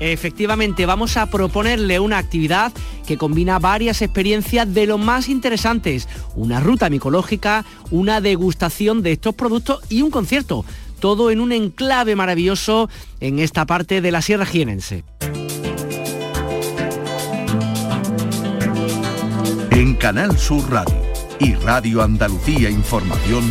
Efectivamente, vamos a proponerle una actividad que combina varias experiencias de lo más interesantes. Una ruta micológica, una degustación de estos productos y un concierto. Todo en un enclave maravilloso en esta parte de la Sierra Jienense. En Canal Sur Radio y Radio Andalucía Información,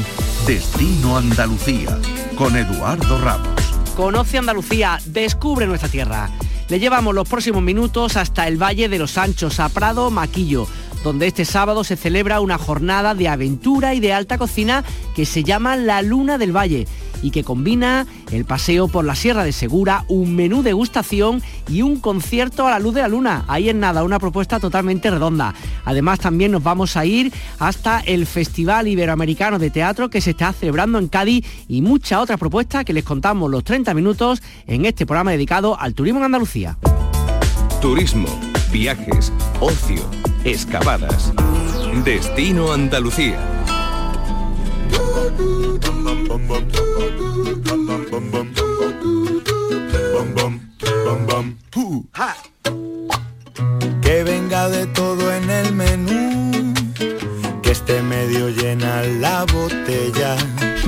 Destino Andalucía, con Eduardo Ramos. Conoce Andalucía, descubre nuestra tierra. Le llevamos los próximos minutos hasta el Valle de los Anchos, a Prado Maquillo, donde este sábado se celebra una jornada de aventura y de alta cocina que se llama La Luna del Valle y que combina el paseo por la Sierra de Segura, un menú degustación y un concierto a la luz de la luna. Ahí en nada, una propuesta totalmente redonda. Además también nos vamos a ir hasta el Festival Iberoamericano de Teatro que se está celebrando en Cádiz y muchas otras propuestas que les contamos los 30 minutos en este programa dedicado al turismo en Andalucía. Turismo, viajes, ocio, excavadas. Destino Andalucía. Que venga de todo en el menú, que esté medio llena la botella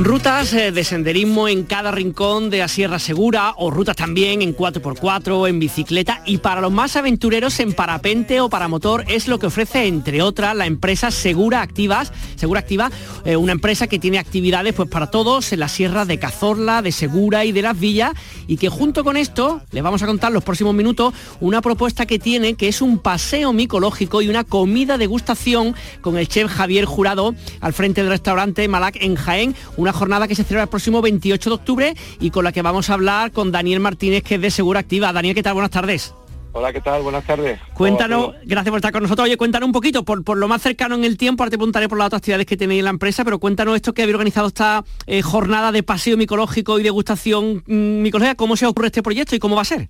Rutas eh, de senderismo en cada rincón de la Sierra Segura o rutas también en 4x4, en bicicleta y para los más aventureros en parapente o para motor es lo que ofrece entre otras la empresa Segura Activas, Segura Activa, eh, una empresa que tiene actividades pues para todos en la Sierra de Cazorla, de Segura y de Las Villas y que junto con esto les vamos a contar los próximos minutos una propuesta que tiene que es un paseo micológico y una comida degustación con el chef Javier Jurado al frente del restaurante Malac en Jaén, una jornada que se celebra el próximo 28 de octubre y con la que vamos a hablar con Daniel Martínez, que es de Segura Activa. Daniel, ¿qué tal? Buenas tardes. Hola, ¿qué tal? Buenas tardes. Cuéntanos, gracias por estar con nosotros. Oye, cuéntanos un poquito, por, por lo más cercano en el tiempo, ahora te preguntaré por las otras actividades que tenéis en la empresa, pero cuéntanos esto que habéis organizado esta eh, jornada de paseo micológico y degustación mm, micológica, ¿cómo se ocurre este proyecto y cómo va a ser?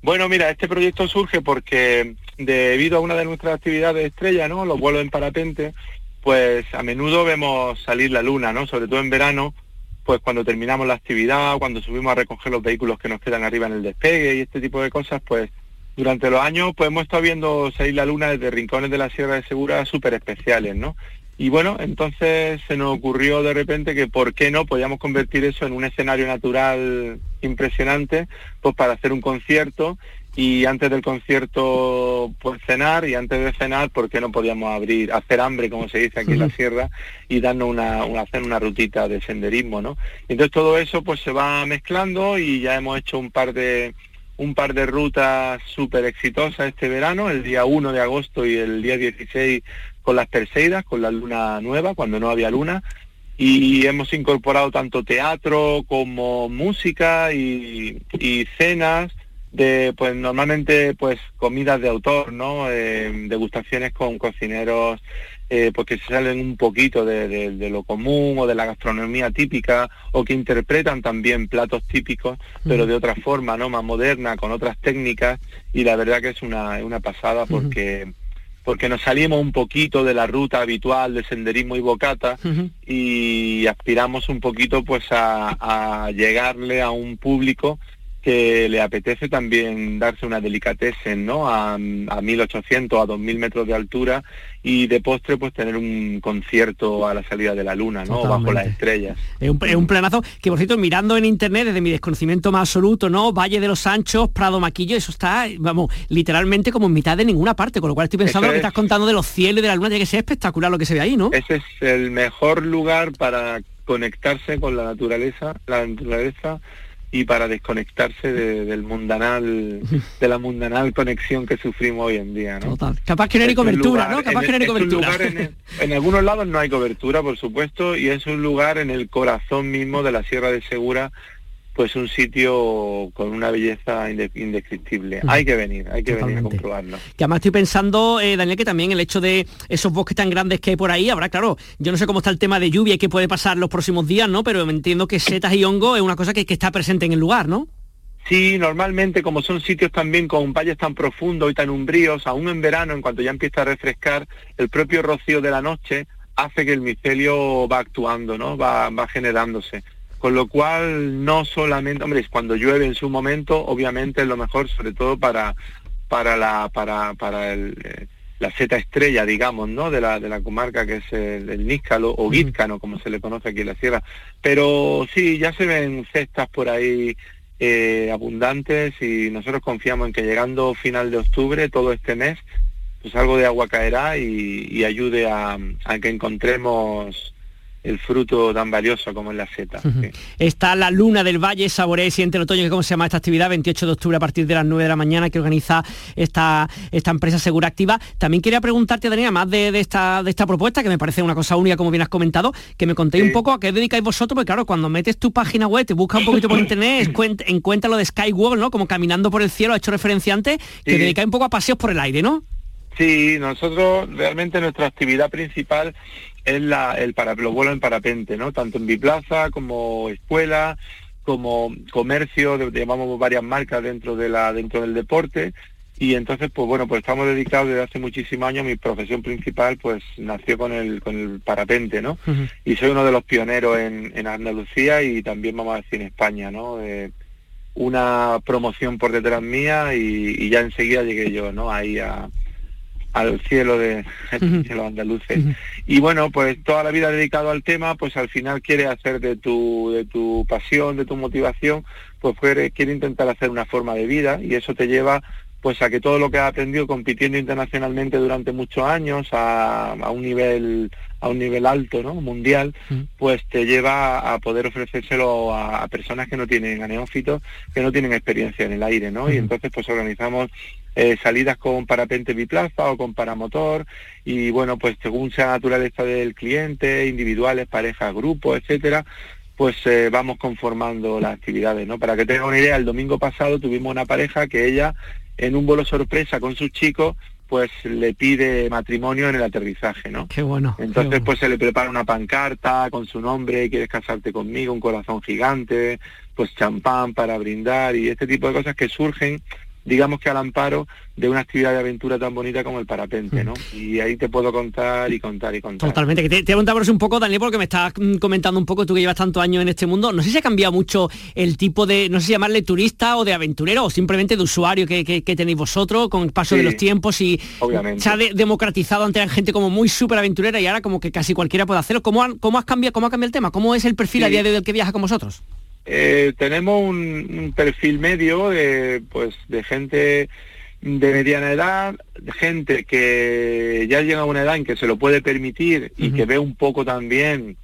Bueno, mira, este proyecto surge porque debido a una de nuestras actividades estrella, ¿no? Los vuelos en parapente, pues a menudo vemos salir la luna, ¿no? Sobre todo en verano, pues cuando terminamos la actividad, cuando subimos a recoger los vehículos que nos quedan arriba en el despegue y este tipo de cosas, pues durante los años pues hemos estado viendo salir la luna desde rincones de la Sierra de Segura súper especiales, ¿no? Y bueno, entonces se nos ocurrió de repente que por qué no podíamos convertir eso en un escenario natural impresionante, pues para hacer un concierto y antes del concierto pues cenar y antes de cenar por qué no podíamos abrir hacer hambre como se dice aquí en la sierra y darnos una, una hacer una rutita de senderismo no entonces todo eso pues se va mezclando y ya hemos hecho un par de un par de rutas súper exitosas este verano el día 1 de agosto y el día 16 con las Perseidas con la luna nueva cuando no había luna. Y hemos incorporado tanto teatro como música y, y cenas de pues normalmente pues comidas de autor no eh, degustaciones con cocineros eh, pues que se salen un poquito de, de, de, lo común o de la gastronomía típica o que interpretan también platos típicos pero de otra forma no más moderna con otras técnicas y la verdad que es una, una pasada porque porque nos salimos un poquito de la ruta habitual de senderismo y bocata uh -huh. y aspiramos un poquito pues a, a llegarle a un público que le apetece también darse una delicatessen, ¿no? A, a 1800, a 2000 metros de altura y de postre pues tener un concierto a la salida de la luna, ¿no? Totalmente. Bajo las estrellas. Es un, es un, planazo que, por cierto, mirando en internet desde mi desconocimiento más absoluto, ¿no? Valle de los Sanchos, Prado Maquillo, eso está, vamos, literalmente como en mitad de ninguna parte, con lo cual estoy pensando lo que estás contando de los cielos y de la luna, tiene que ser espectacular lo que se ve ahí, ¿no? Ese es el mejor lugar para conectarse con la naturaleza, la naturaleza y para desconectarse de, del mundanal, de la mundanal conexión que sufrimos hoy en día, ¿no? Total. Capaz que no hay cobertura, ¿no? Capaz que no hay cobertura. En, en, algunos lados no hay cobertura, por supuesto, y es un lugar en el corazón mismo de la Sierra de Segura, pues un sitio con una belleza indescriptible. Hay que venir, hay que Totalmente. venir a comprobarlo. Que además estoy pensando, eh, Daniel, que también el hecho de esos bosques tan grandes que hay por ahí, habrá, claro, yo no sé cómo está el tema de lluvia y qué puede pasar los próximos días, ¿no? Pero entiendo que setas y hongo es una cosa que, que está presente en el lugar, ¿no? Sí, normalmente como son sitios también con valles tan profundos y tan umbríos, aún en verano, en cuanto ya empieza a refrescar, el propio rocío de la noche hace que el micelio va actuando, ¿no? Va, va generándose Con lo cual, no solamente, hombre, cuando llueve en su momento, obviamente es lo mejor, sobre todo para, para la, para, para el, eh, la seta estrella, digamos, ¿no? De la, de la comarca que es el, Níscalo o Guízcano, como se le conoce aquí en la sierra. Pero sí, ya se ven cestas por ahí eh, abundantes y nosotros confiamos en que llegando final de octubre, todo este mes, pues algo de agua caerá y, ayude a, a que encontremos el fruto tan valioso como es la seta. Está la Luna del Valle, Saboré, siente el otoño, que cómo se llama esta actividad, 28 de octubre a partir de las 9 de la mañana que organiza esta, esta empresa Segura Activa. También quería preguntarte, Daniela, más de, esta, de esta propuesta, que me parece una cosa única, como bien has comentado, que me contéis un poco a qué dedicáis vosotros, porque claro, cuando metes tu página web, te buscas un poquito por internet, encuentra lo de Skywalk, ¿no? Como caminando por el cielo, ha hecho referencia antes, que dedicáis un poco a paseos por el aire, ¿no? Sí, nosotros realmente nuestra actividad principal es la, el para, los vuelos en parapente, ¿no? Tanto en biplaza como escuela, como comercio, llamamos varias marcas dentro de la dentro del deporte. Y entonces pues bueno pues estamos dedicados desde hace muchísimos años. Mi profesión principal pues nació con el con el parapente no y soy uno de los pioneros en, en Andalucía y también vamos a decir en España no una promoción por detrás mía y, y, ya enseguida llegué yo no ahí a, al cielo de, los andaluces. Y bueno, pues toda la vida dedicado al tema, pues al final quiere hacer de tu, de tu pasión, de tu motivación, pues quiere, intentar hacer una forma de vida y eso te lleva pues a que todo lo que has aprendido compitiendo internacionalmente durante muchos años a, a un nivel a un nivel alto, ¿no? mundial, pues te lleva a poder ofrecérselo a, personas que no tienen, a neófitos, que no tienen experiencia en el aire, ¿no? Y entonces pues organizamos eh, salidas con parapente biplaza o con paramotor y bueno, pues según sea la naturaleza del cliente, individuales, parejas, grupos, etcétera, pues eh, vamos conformando las actividades, ¿no? Para que tenga una idea, el domingo pasado tuvimos una pareja que ella en un vuelo sorpresa con sus chicos pues le pide matrimonio en el aterrizaje, ¿no? Qué bueno. Entonces pues se le prepara una pancarta con su nombre, quieres casarte conmigo, un corazón gigante, pues champán para brindar y este tipo de cosas que surgen digamos que al amparo de una actividad de aventura tan bonita como el parapente, ¿no? Mm. Y ahí te puedo contar y contar y contar. Totalmente. Que te, te un poco, Daniel, porque me estás mm, comentando un poco, tú que llevas tantos años en este mundo, no sé si ha cambiado mucho el tipo de, no sé si llamarle turista o de aventurero o simplemente de usuario que, tenéis vosotros con el paso de los tiempos y se ha democratizado ante la gente como muy súper aventurera y ahora como que casi cualquiera puede hacerlo. ¿Cómo, cómo has cambiado, cómo ha cambiado el tema? ¿Cómo es el perfil a día de hoy del que viaja con vosotros? Eh, tenemos un, perfil medio de, pues, de gente de mediana edad, gente que ya llega a una edad en que se lo puede permitir y que ve un poco también,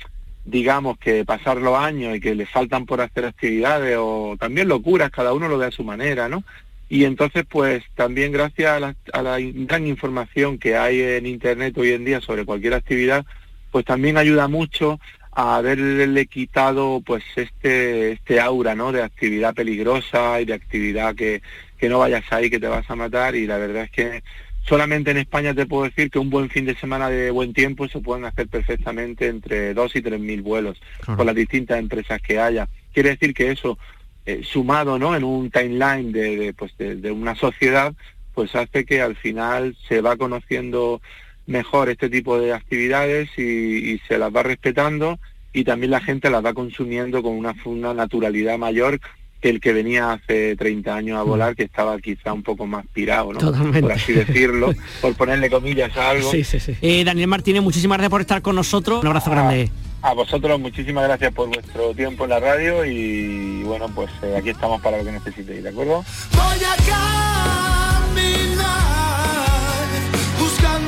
digamos, que pasar los años y que le faltan por hacer actividades o también locuras, cada uno lo ve a su manera, ¿no? Y entonces, pues también gracias a la, a la gran información que hay en Internet hoy en día sobre cualquier actividad, pues también ayuda mucho a haberle quitado pues este este aura no de actividad peligrosa y de actividad que, que no vayas ahí que te vas a matar. Y la verdad es que solamente en España te puedo decir que un buen fin de semana de buen tiempo se pueden hacer perfectamente entre dos y tres mil vuelos con las distintas empresas que haya. Quiere decir que eso eh, sumado no en un timeline de, pues de una sociedad pues hace que al final se va conociendo mejor este tipo de actividades y, se las va respetando y también la gente las va consumiendo con una, una naturalidad mayor que el que venía hace 30 años a mm. volar, que estaba quizá un poco más pirado, ¿no? Por así decirlo, por ponerle comillas a algo. Sí, sí, sí. Eh, Daniel Martínez, muchísimas gracias por estar con nosotros. Un abrazo grande. A vosotros muchísimas gracias por vuestro tiempo en la radio y bueno, pues eh, aquí estamos para lo que necesitéis, ¿de acuerdo?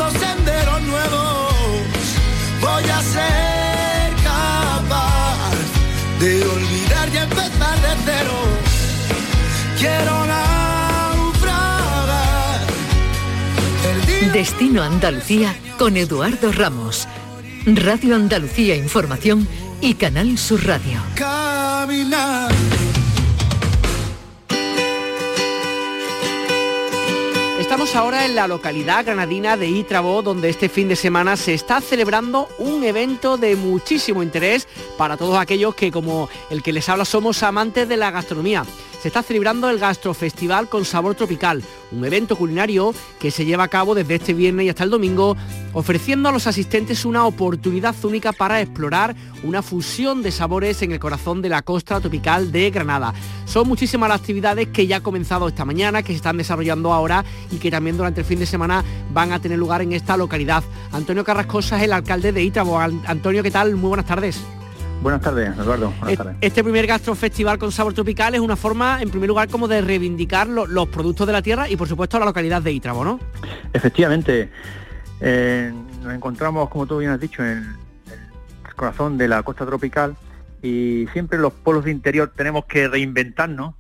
Senderos nuevos, voy a ser capaz de olvidar y empezar de cero. Quiero naufragar. Destino Andalucía con Eduardo Ramos. Radio Andalucía Información y Canal Sur Radio. Caminar. Estamos ahora en la localidad granadina de Itrabo, donde este fin de semana se está celebrando un evento de muchísimo interés para todos aquellos que, como el que les habla, somos amantes de la gastronomía. Se está celebrando el Gastrofestival con Sabor Tropical, un evento culinario que se lleva a cabo desde este viernes y hasta el domingo, ofreciendo a los asistentes una oportunidad única para explorar una fusión de sabores en el corazón de la costa tropical de Granada. Son muchísimas las actividades que ya han comenzado esta mañana, que se están desarrollando ahora y que también durante el fin de semana van a tener lugar en esta localidad. Antonio Carrascosa es el alcalde de Ítabo. Antonio, ¿qué tal? Muy buenas tardes. Buenas tardes, Eduardo. Buenas tardes. Este primer gastrofestival con sabor tropical es una forma, en primer lugar, como de reivindicar los productos de la tierra y, por supuesto, la localidad de Ítrabo, ¿no? Efectivamente. Eh, nos encontramos, como tú bien has dicho, en el corazón de la costa tropical y siempre los polos de interior tenemos que reinventarnos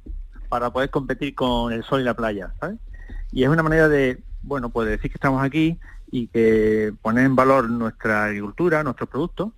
para poder competir con el sol y la playa, ¿sabes? Y es una manera de, bueno, pues decir que estamos aquí y que poner en valor nuestra agricultura, nuestros productos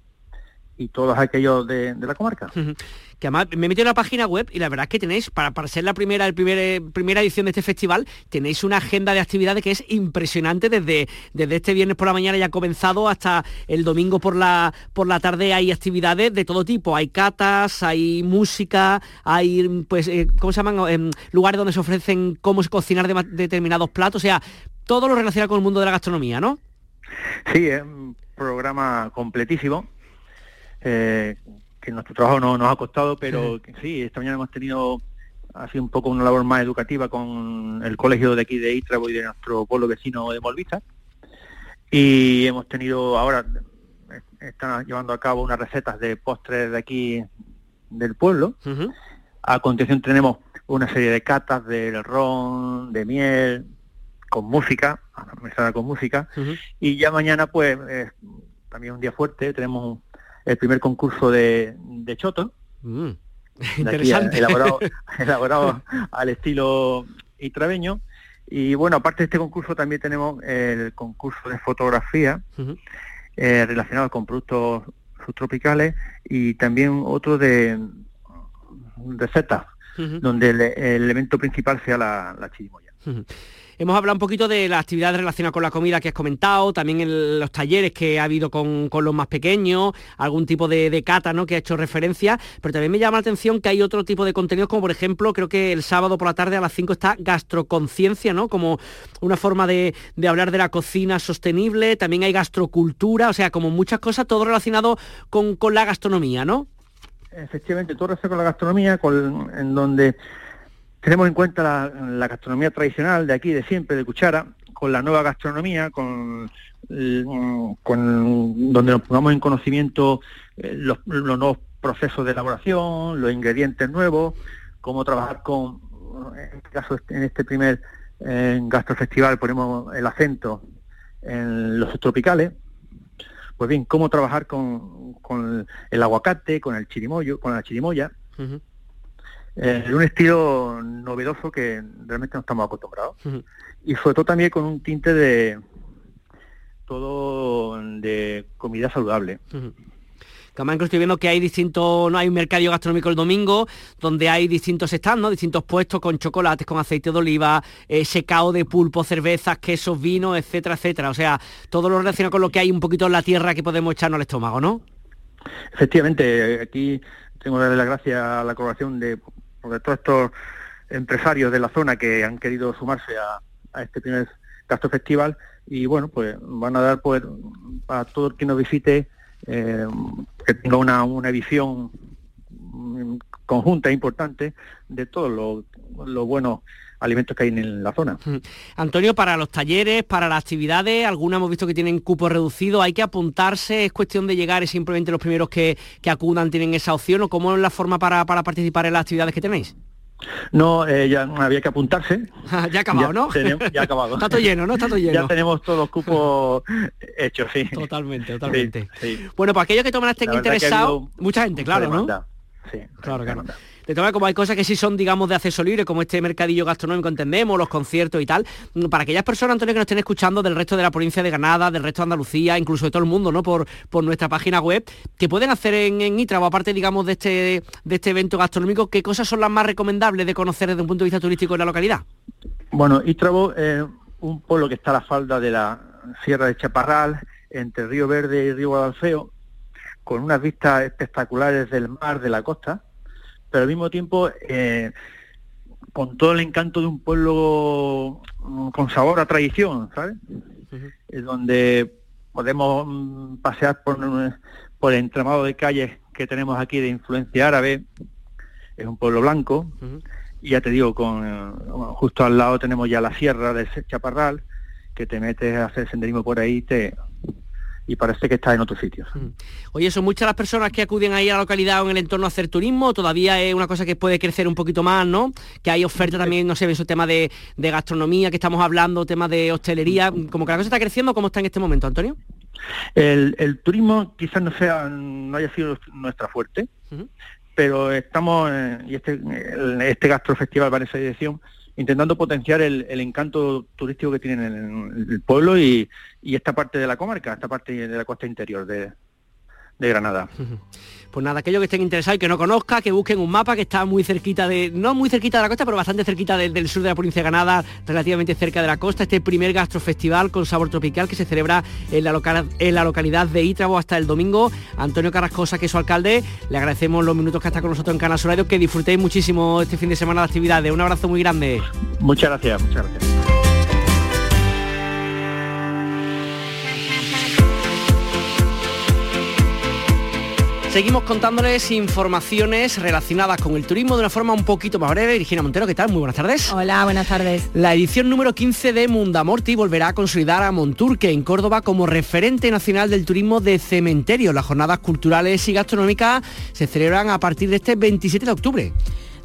y todos aquellos de, la comarca. Que además me he metido en la página web y la verdad es que tenéis, para, para ser la primera, el primer, eh, primera edición de este festival, tenéis una agenda de actividades que es impresionante desde, desde este viernes por la mañana ya ha comenzado hasta el domingo por la, por la tarde hay actividades de todo tipo. Hay catas, hay música, hay pues, eh, ¿cómo se llaman? Em, lugares donde se ofrecen cómo cocinar determinados platos. O sea, todo lo relacionado con el mundo de la gastronomía, ¿no? Sí, es un programa completísimo eh, que nuestro trabajo no, nos ha costado, pero sí. esta mañana hemos tenido así un poco una labor más educativa con el colegio de aquí de Itrabo y de nuestro pueblo vecino de Molvista. Y hemos tenido ahora, están llevando a cabo unas recetas de postres de aquí del pueblo. A continuación tenemos una serie de catas de ron, de miel, con música, mezclada con música. Y ya mañana pues también un día fuerte, tenemos el primer concurso de, de Choto. Mm, interesante. elaborado, al estilo itraveño. Y bueno, aparte de este concurso también tenemos el concurso de fotografía eh, relacionado con productos subtropicales y también otro de recetas, donde el, elemento principal sea la, la chirimoya. Hemos hablado un poquito de las actividades relacionadas con la comida que has comentado, también en los talleres que ha habido con, los más pequeños, algún tipo de, cata ¿no? que ha hecho referencia, pero también me llama la atención que hay otro tipo de contenidos, como por ejemplo, creo que el sábado por la tarde a las 5 está gastroconciencia, ¿no? Como una forma de, hablar de la cocina sostenible, también hay gastrocultura, o sea, como muchas cosas, todo relacionado con, la gastronomía, ¿no? Efectivamente, todo relacionado con la gastronomía, en donde tenemos en cuenta la, gastronomía tradicional de aquí, de siempre, de cuchara, con la nueva gastronomía, con, con donde nos pongamos en conocimiento eh, los, nuevos procesos de elaboración, los ingredientes nuevos, cómo trabajar con, en este caso, en este primer eh, gastrofestival ponemos el acento en los tropicales, pues bien, cómo trabajar con, con el aguacate, con el chirimoyo, con la chirimoya, en un estilo novedoso que realmente no estamos acostumbrados. Y sobre todo también con un tinte de todo de comida saludable. Que además estoy viendo que hay distintos, no hay un mercado gastronómico el domingo, donde hay distintos stands, distintos puestos con chocolates, con aceite de oliva, eh, secado de pulpo, cervezas, quesos, vinos, etcétera, etcétera. O sea, todo lo relacionado con lo que hay un poquito en la tierra que podemos echarnos al estómago, ¿no? Efectivamente, aquí tengo que darle las gracias a la colaboración de de todos estos empresarios de la zona que han querido sumarse a, este primer Castro Festival y bueno, pues van a dar pues a todo el que nos visite eh, que tenga una, una visión conjunta e importante de todos los buenos alimentos que hay en la zona. Antonio, para los talleres, para las actividades, algunas hemos visto que tienen cupo reducido, ¿hay que apuntarse? ¿Es cuestión de llegar y simplemente los primeros que, acudan tienen esa opción o cómo es la forma para, participar en las actividades que tenéis? No, eh, ya había que apuntarse. ya ha acabado, ¿no? ya ha acabado. está todo lleno, ¿no? Está todo lleno. ya tenemos todos los cupos hechos, sí. Totalmente, totalmente. Bueno, para aquellos que toman estén interesados, mucha gente, claro, ¿no? Sí, claro, claro. De todas como hay cosas que sí son, digamos, de acceso libre, como este mercadillo gastronómico, entendemos, los conciertos y tal. Para aquellas personas, Antonio, que nos estén escuchando del resto de la provincia de Granada, del resto de Andalucía, incluso de todo el mundo, ¿no? Por, por nuestra página web, que pueden hacer en, en o aparte, digamos, de este, de este evento gastronómico, ¿qué cosas son las más recomendables de conocer desde un punto de vista turístico en la localidad? Bueno, Itrabo es un pueblo que está a la falda de la Sierra de Chaparral, entre Río Verde y Río Guadalfeo, con unas vistas espectaculares del mar, de la costa, pero al mismo tiempo eh, con todo el encanto de un pueblo mm, con sabor a tradición, ¿sabes? Es donde podemos mm, pasear por, por el entramado de calles que tenemos aquí de influencia árabe. Es un pueblo blanco. Y ya te digo, con justo al lado tenemos ya la sierra de Chaparral, que te metes a hacer senderismo por ahí te, y parece que está en otros sitios. Mm. Oye, ¿son muchas las personas que acuden ahí a la localidad o en el entorno a hacer turismo? ¿Todavía es una cosa que puede crecer un poquito más, no? Que hay oferta también, no sé, en su tema de, gastronomía que estamos hablando, temas de hostelería, como que la cosa está creciendo, ¿cómo está en este momento, Antonio? El, turismo quizás no sea, no haya sido nuestra fuerte, pero estamos, y este, este gastrofestival va en esa dirección, intentando potenciar el, encanto turístico que tiene el, pueblo y, y, esta parte de la comarca, esta parte de la costa interior de, de Granada. Pues nada, aquellos que estén interesados y que no conozca, que busquen un mapa que está muy cerquita de, no muy cerquita de la costa, pero bastante cerquita del sur de la provincia de Granada, relativamente cerca de la costa, este primer gastrofestival con sabor tropical que se celebra en la, en la localidad de Ítrabo hasta el domingo. Antonio Carrascosa, que es su alcalde, le agradecemos los minutos que está con nosotros en Canal Radio, que disfrutéis muchísimo este fin de semana de actividades. Un abrazo muy grande. Muchas gracias, muchas gracias. Seguimos contándoles informaciones relacionadas con el turismo de una forma un poquito más breve. Virginia Montero, ¿qué tal? Muy buenas tardes. Hola, buenas tardes. La edición número 15 de Mundamorti volverá a consolidar a Monturque en Córdoba como referente nacional del turismo de cementerio. Las jornadas culturales y gastronómicas se celebran a partir de este 27 de octubre.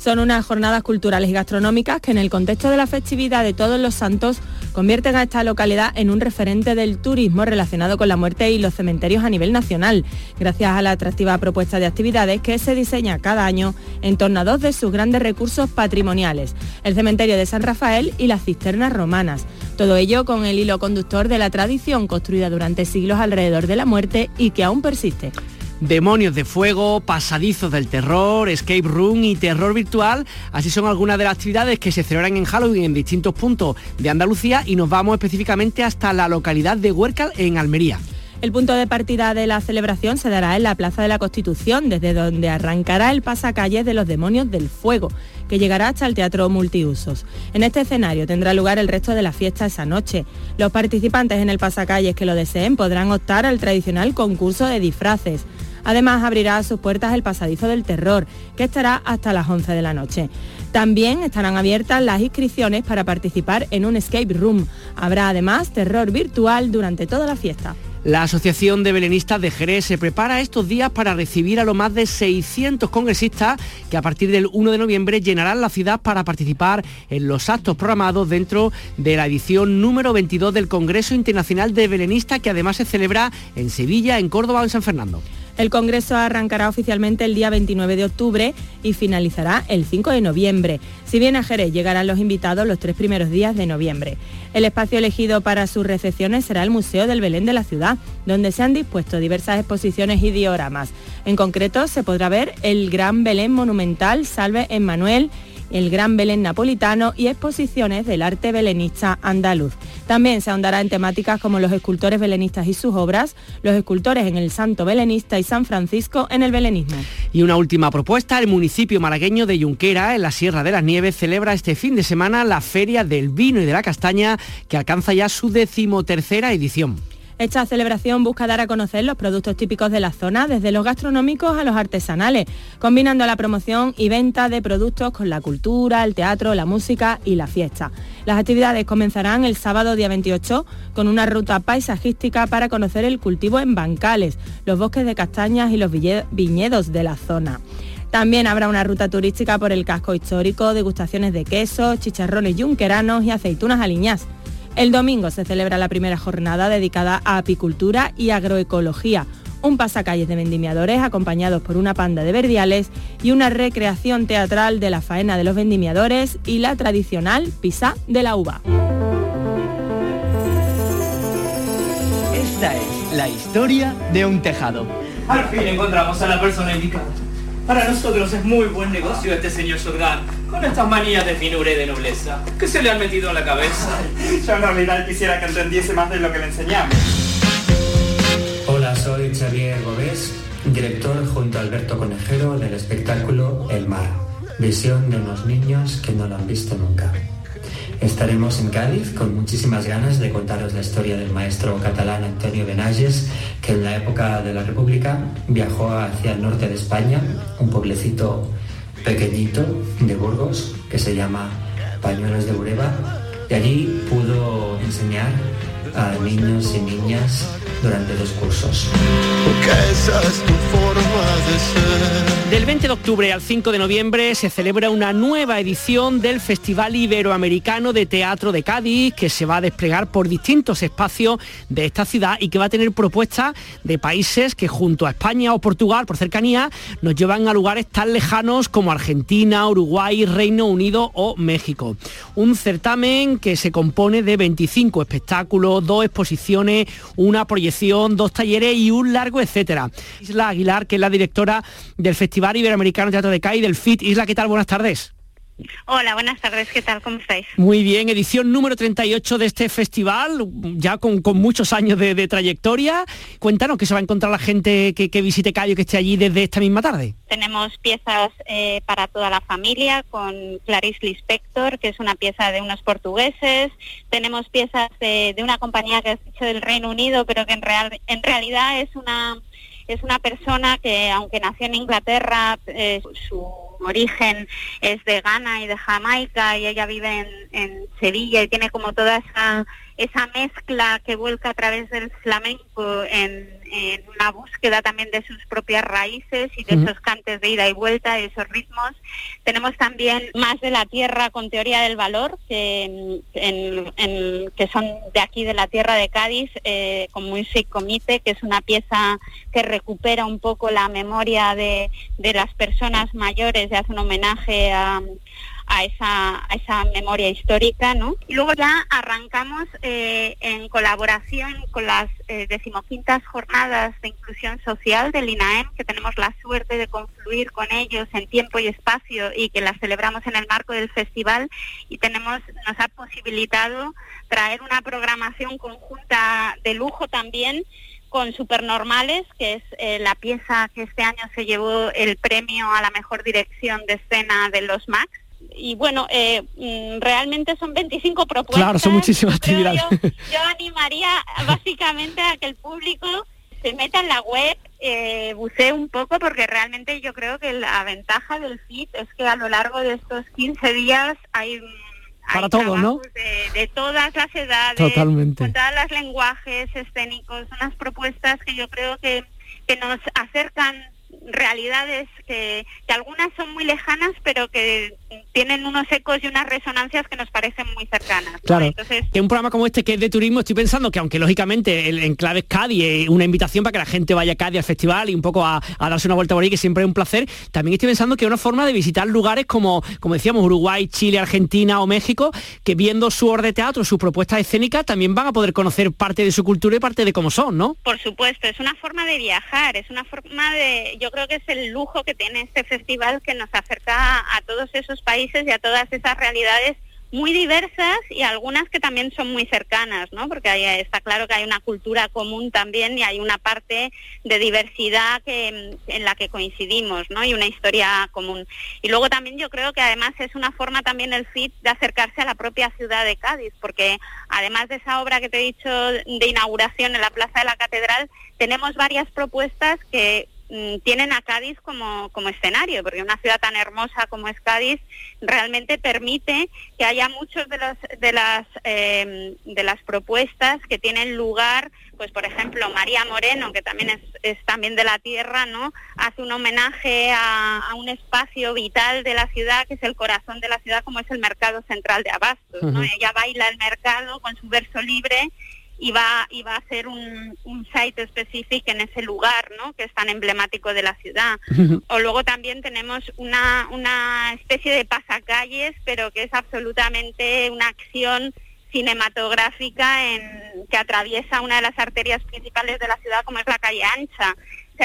Son unas jornadas culturales y gastronómicas que en el contexto de la festividad de todos los santos convierten a esta localidad en un referente del turismo relacionado con la muerte y los cementerios a nivel nacional, gracias a la atractiva propuesta de actividades que se diseña cada año en torno a dos de sus grandes recursos patrimoniales, el cementerio de San Rafael y las cisternas romanas. Todo ello con el hilo conductor de la tradición construida durante siglos alrededor de la muerte y que aún persiste. Demonios de fuego, pasadizos del terror, escape room y terror virtual. Así son algunas de las actividades que se celebran en Halloween en distintos puntos de Andalucía y nos vamos específicamente hasta la localidad de Huércal en Almería. El punto de partida de la celebración se dará en la Plaza de la Constitución, desde donde arrancará el pasacalles de los demonios del fuego, que llegará hasta el Teatro Multiusos. En este escenario tendrá lugar el resto de la fiesta esa noche. Los participantes en el pasacalles que lo deseen podrán optar al tradicional concurso de disfraces. Además, abrirá sus puertas el pasadizo del terror, que estará hasta las 11 de la noche. También estarán abiertas las inscripciones para participar en un escape room. Habrá además terror virtual durante toda la fiesta. La Asociación de Belenistas de Jerez se prepara estos días para recibir a los más de 600 congresistas que a partir del 1 de noviembre llenarán la ciudad para participar en los actos programados dentro de la edición número 22 del Congreso Internacional de Belenistas que además se celebra en Sevilla, en Córdoba o en San Fernando. El Congreso arrancará oficialmente el día 29 de octubre y finalizará el 5 de noviembre. Si bien a Jerez llegarán los invitados los tres primeros días de noviembre. El espacio elegido para sus recepciones será el Museo del Belén de la ciudad, donde se han dispuesto diversas exposiciones y dioramas. En concreto, se podrá ver el Gran Belén Monumental Salve Emmanuel el Gran Belén Napolitano y exposiciones del arte belenista andaluz. También se ahondará en temáticas como los escultores belenistas y sus obras, los escultores en el Santo Belenista y San Francisco en el belenismo. Y una última propuesta, el municipio malagueño de Yunquera, en la Sierra de las Nieves, celebra este fin de semana la Feria del Vino y de la Castaña, que alcanza ya su decimotercera edición. Esta celebración busca dar a conocer los productos típicos de la zona, desde los gastronómicos a los artesanales, combinando la promoción y venta de productos con la cultura, el teatro, la música y la fiesta. Las actividades comenzarán el sábado día 28 con una ruta paisajística para conocer el cultivo en bancales, los bosques de castañas y los viñedos de la zona. También habrá una ruta turística por el casco histórico, degustaciones de quesos, chicharrones yunqueranos y aceitunas aliñás. El domingo se celebra la primera jornada dedicada a apicultura y agroecología, un pasacalles de vendimiadores acompañados por una panda de verdiales y una recreación teatral de la faena de los vendimiadores y la tradicional pisa de la uva. Esta es la historia de un tejado. Al fin encontramos a la persona indicada. Para nosotros es muy buen negocio este señor Sordán, con estas manías de finura y de nobleza, que se le han metido en la cabeza. Yo en realidad quisiera que entendiese más de lo que le enseñamos. Hola, soy Xavier Gómez, director junto a Alberto Conejero del espectáculo El Mar. visión de unos niños que no lo han visto nunca. Estaremos en Cádiz con muchísimas ganas de contaros la historia del maestro catalán Antonio Benages, que en la época de la República viajó hacia el norte de España, un pueblecito pequeñito de Burgos que se llama Pañuelos de Bureba, y allí pudo enseñar a niños y niñas durante dos cursos. Del 20 de octubre al 5 de noviembre se celebra una nueva edición del Festival Iberoamericano de Teatro de Cádiz que se va a desplegar por distintos espacios de esta ciudad y que va a tener propuestas de países que junto a España o Portugal por cercanía nos llevan a lugares tan lejanos como Argentina, Uruguay, Reino Unido o México. Un certamen que se compone de 25 espectáculos, dos exposiciones, una proyección, dos talleres y un largo etcétera. Isla Aguilar, que es la directora del Festival Iberoamericano de Teatro de CAI del FIT. Isla, ¿qué tal? Buenas tardes. Hola, buenas tardes, ¿qué tal? ¿Cómo estáis? Muy bien, edición número 38 de este festival, ya con, muchos años de, trayectoria. Cuéntanos qué se va a encontrar la gente que, visite Cayo, que esté allí desde esta misma tarde. Tenemos piezas eh, para toda la familia con Clarice Lispector, que es una pieza de unos portugueses. Tenemos piezas de, una compañía que has dicho del Reino Unido, pero que en, real, en realidad es una es una persona que, aunque nació en Inglaterra, eh, su origen es de Ghana y de Jamaica y ella vive en, en Sevilla y tiene como toda esa esa mezcla que vuelca a través del flamenco en, una búsqueda también de sus propias raíces y de esos cantes de ida y vuelta, de esos ritmos. Tenemos también más de la tierra con teoría del valor, que, que son de aquí, de la tierra de Cádiz, eh, con Music Comite, que es una pieza que recupera un poco la memoria de, de las personas mayores y hace un homenaje a a esa, a esa memoria histórica, ¿no? Y luego ya arrancamos eh, en colaboración con las eh, decimoquintas jornadas de inclusión social del INAEM, que tenemos la suerte de confluir con ellos en tiempo y espacio y que las celebramos en el marco del festival y tenemos, nos ha posibilitado traer una programación conjunta de lujo también con Supernormales, que es eh, la pieza que este año se llevó el premio a la mejor dirección de escena de los Max y bueno, eh, mm, realmente son 25 propuestas. Claro, son muchísimas actividades. Yo, animaría básicamente a que el público se meta en la web, eh, bucee un poco, porque realmente yo creo que la ventaja del FIT es que a lo largo de estos 15 días hay... Para todos, ¿no? De, todas las edades, Totalmente. con todos los lenguajes escénicos, unas propuestas que yo creo que, que nos acercan realidades que, que, algunas son muy lejanas, pero que tienen unos ecos y unas resonancias que nos parecen muy cercanas. Claro, Entonces, que un programa como este que es de turismo, estoy pensando que aunque lógicamente el enclave es Cádiz, una invitación para que la gente vaya a Cádiz al festival y un poco a, darse una vuelta por ahí, que siempre es un placer, también estoy pensando que es una forma de visitar lugares como, como decíamos, Uruguay, Chile, Argentina o México, que viendo su orden de teatro, sus propuestas escénicas, también van a poder conocer parte de su cultura y parte de cómo son, ¿no? Por supuesto, es una forma de viajar, es una forma de, yo creo que es el lujo que tiene este festival que nos acerca a todos esos países y a todas esas realidades muy diversas y algunas que también son muy cercanas, ¿no? Porque ahí está claro que hay una cultura común también y hay una parte de diversidad que, en la que coincidimos, ¿no? Y una historia común. Y luego también yo creo que además es una forma también el FIT de acercarse a la propia ciudad de Cádiz, porque además de esa obra que te he dicho de inauguración en la Plaza de la Catedral, tenemos varias propuestas que tienen a Cádiz como, como escenario, porque una ciudad tan hermosa como es Cádiz realmente permite que haya muchos de, los, de, las, em, de las propuestas que tienen lugar, pues por ejemplo María Moreno, que también es, es también de la tierra, ¿no? hace un homenaje a, un espacio vital de la ciudad, que es el corazón de la ciudad, como es el mercado central de Abastos. ¿no? Ella baila el mercado con su verso libre y va, y va a ser un, un site específico en ese lugar, ¿no? Que es tan emblemático de la ciudad. o luego también tenemos una, una especie de pasacalles, pero que es absolutamente una acción cinematográfica en, que atraviesa una de las arterias principales de la ciudad, como es la calle Ancha.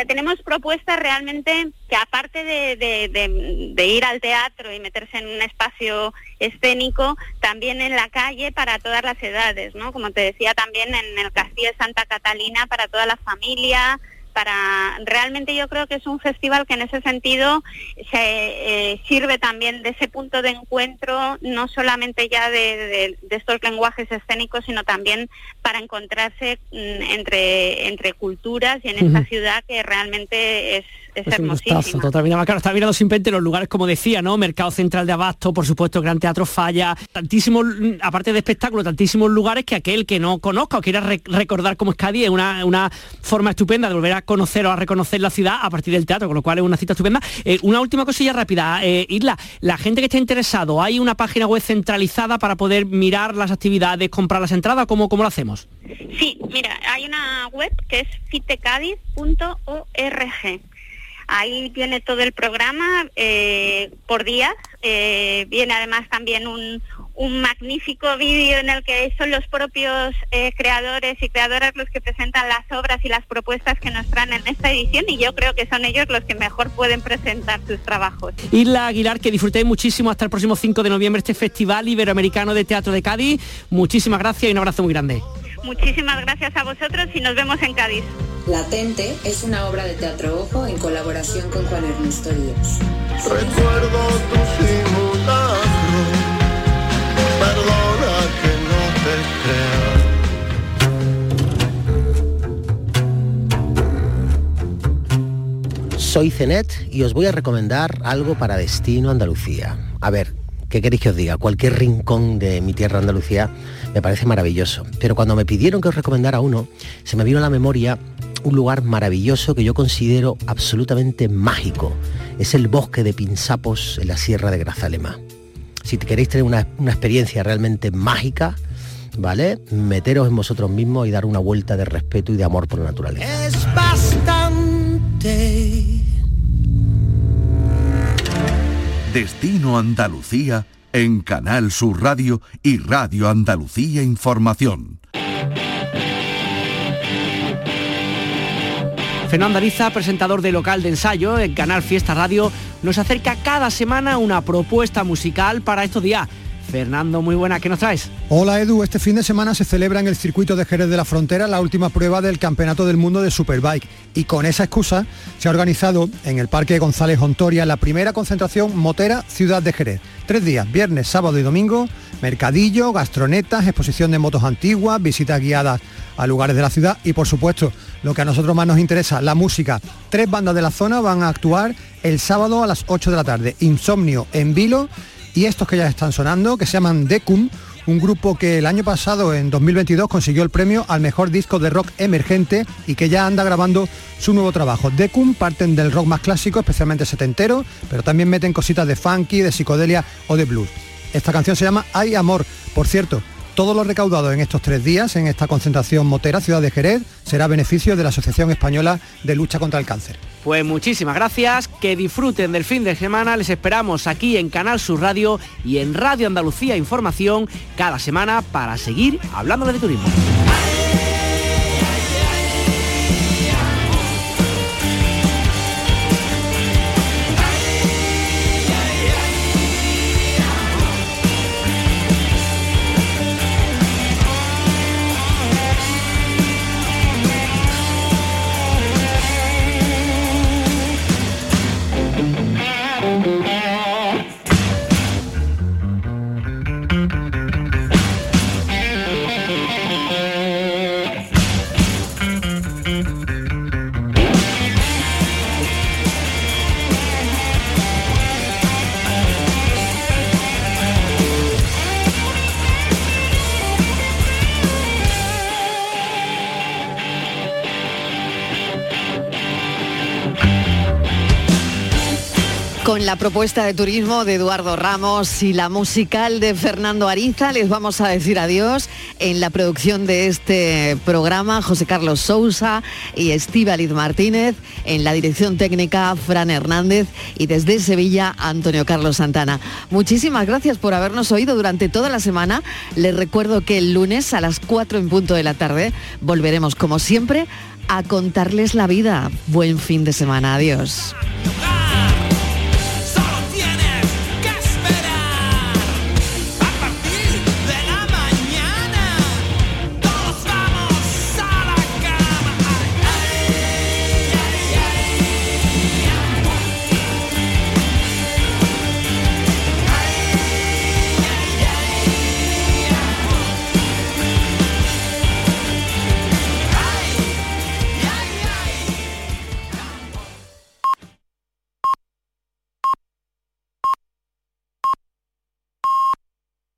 Tenemos propuestas realmente que aparte de, ir al teatro y meterse en un espacio escénico, también en la calle para todas las edades, ¿no? Como te decía, también en el Castillo de Santa Catalina para toda la familia, para realmente yo creo que es un festival que en ese sentido se eh, sirve también de ese punto de encuentro, no solamente ya de, estos lenguajes escénicos, sino también para encontrarse mm, entre, entre culturas y en esta ciudad que realmente es, es, es hermosísima. está mirando simplemente los lugares, como decía, ¿no? Mercado Central de Abasto, por supuesto, Gran Teatro Falla, tantísimos, mm, aparte de espectáculos, tantísimos lugares que aquel que no conozca o quiera recordar cómo es Cádiz es una, una forma estupenda de volver a conocer o a reconocer la ciudad a partir del teatro, con lo cual es una cita estupenda. Eh, una última cosilla rápida, eh, Isla, la gente que esté interesado, ¿hay una página web centralizada para poder mirar las actividades, comprar las entradas? ¿Cómo, cómo lo hacemos? Sí, mira, hay una web que es fitecadiz.org. Ahí viene todo el programa eh, por días. Eh, viene además también un, un magnífico vídeo en el que son los propios eh, creadores y creadoras los que presentan las obras y las propuestas que nos traen en esta edición y yo creo que son ellos los que mejor pueden presentar sus trabajos. Isla Aguilar, que disfrutéis muchísimo hasta el próximo 5 de noviembre este Festival Iberoamericano de Teatro de Cádiz. Muchísimas gracias y un abrazo muy grande. Muchísimas gracias a vosotros y nos vemos en Cádiz. Latente es una obra de teatro ojo en colaboración con Juan Ernesto Díaz. Recuerdo tu simulacro, perdona que no te. Soy Cenet y os voy a recomendar algo para Destino Andalucía. A ver, ¿qué queréis que os diga? Cualquier rincón de mi tierra Andalucía me parece maravilloso. Pero cuando me pidieron que os recomendara uno, se me vino a la memoria un lugar maravilloso que yo considero absolutamente mágico. Es el bosque de Pinsapos en la Sierra de Grazalema. Si queréis tener una, una experiencia realmente mágica, ¿vale? Meteros en vosotros mismos y dar una vuelta de respeto y de amor por la naturaleza. Es bastante. Destino Andalucía en Canal Sur Radio y Radio Andalucía Información. Fernando Ariza, presentador de local de ensayo en Canal Fiesta Radio, nos acerca cada semana una propuesta musical para estos días. Fernando, muy buena, ¿qué nos traes? Hola Edu, este fin de semana se celebra en el circuito de Jerez de la Frontera la última prueba del Campeonato del Mundo de Superbike y con esa excusa se ha organizado en el Parque González Ontoria la primera concentración motera Ciudad de Jerez. Tres días, viernes, sábado y domingo, mercadillo, gastronetas, exposición de motos antiguas, visitas guiadas a lugares de la ciudad y por supuesto lo que a nosotros más nos interesa, la música. Tres bandas de la zona van a actuar el sábado a las 8 de la tarde. Insomnio en Vilo y estos que ya están sonando, que se llaman Decum, un grupo que el año pasado, en 2022, consiguió el premio al mejor disco de rock emergente y que ya anda grabando su nuevo trabajo. Decum parten del rock más clásico, especialmente setentero, pero también meten cositas de funky, de psicodelia o de blues. Esta canción se llama Hay Amor. Por cierto, todo lo recaudado en estos tres días en esta concentración motera Ciudad de Jerez será beneficio de la Asociación Española de Lucha contra el Cáncer. Pues muchísimas gracias, que disfruten del fin de semana, les esperamos aquí en Canal Sur Radio y en Radio Andalucía Información cada semana para seguir hablando de turismo. Con la propuesta de turismo de Eduardo Ramos y la musical de Fernando Ariza, les vamos a decir adiós. En la producción de este programa, José Carlos Sousa y Estíbaliz Martínez. En la dirección técnica, Fran Hernández. Y desde Sevilla, Antonio Carlos Santana. Muchísimas gracias por habernos oído durante toda la semana. Les recuerdo que el lunes a las 4 en punto de la tarde volveremos, como siempre, a contarles la vida. Buen fin de semana. Adiós.